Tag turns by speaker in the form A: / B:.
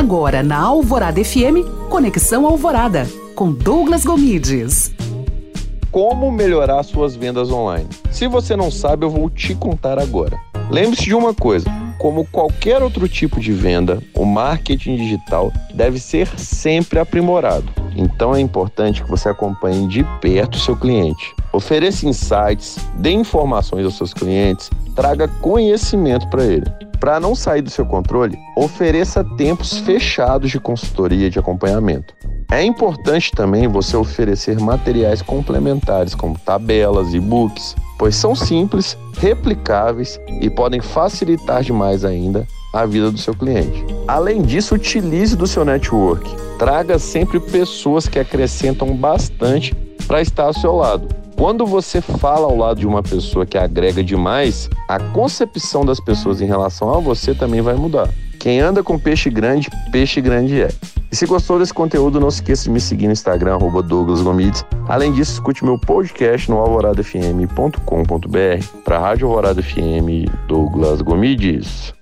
A: Agora na Alvorada FM, Conexão Alvorada, com Douglas Gomides.
B: Como melhorar suas vendas online? Se você não sabe, eu vou te contar agora. Lembre-se de uma coisa: como qualquer outro tipo de venda, o marketing digital deve ser sempre aprimorado. Então é importante que você acompanhe de perto o seu cliente. Ofereça insights, dê informações aos seus clientes, traga conhecimento para ele. Para não sair do seu controle, ofereça tempos fechados de consultoria de acompanhamento. É importante também você oferecer materiais complementares, como tabelas, e-books, pois são simples, replicáveis e podem facilitar demais ainda a vida do seu cliente. Além disso, utilize do seu network. Traga sempre pessoas que acrescentam bastante para estar ao seu lado. Quando você fala ao lado de uma pessoa que agrega demais, a concepção das pessoas em relação a você também vai mudar. Quem anda com peixe grande, peixe grande é. E se gostou desse conteúdo, não se esqueça de me seguir no Instagram, Douglas Gomides. Além disso, escute meu podcast no alvoradafm.com.br para a Rádio Alvorada FM Douglas Gomides.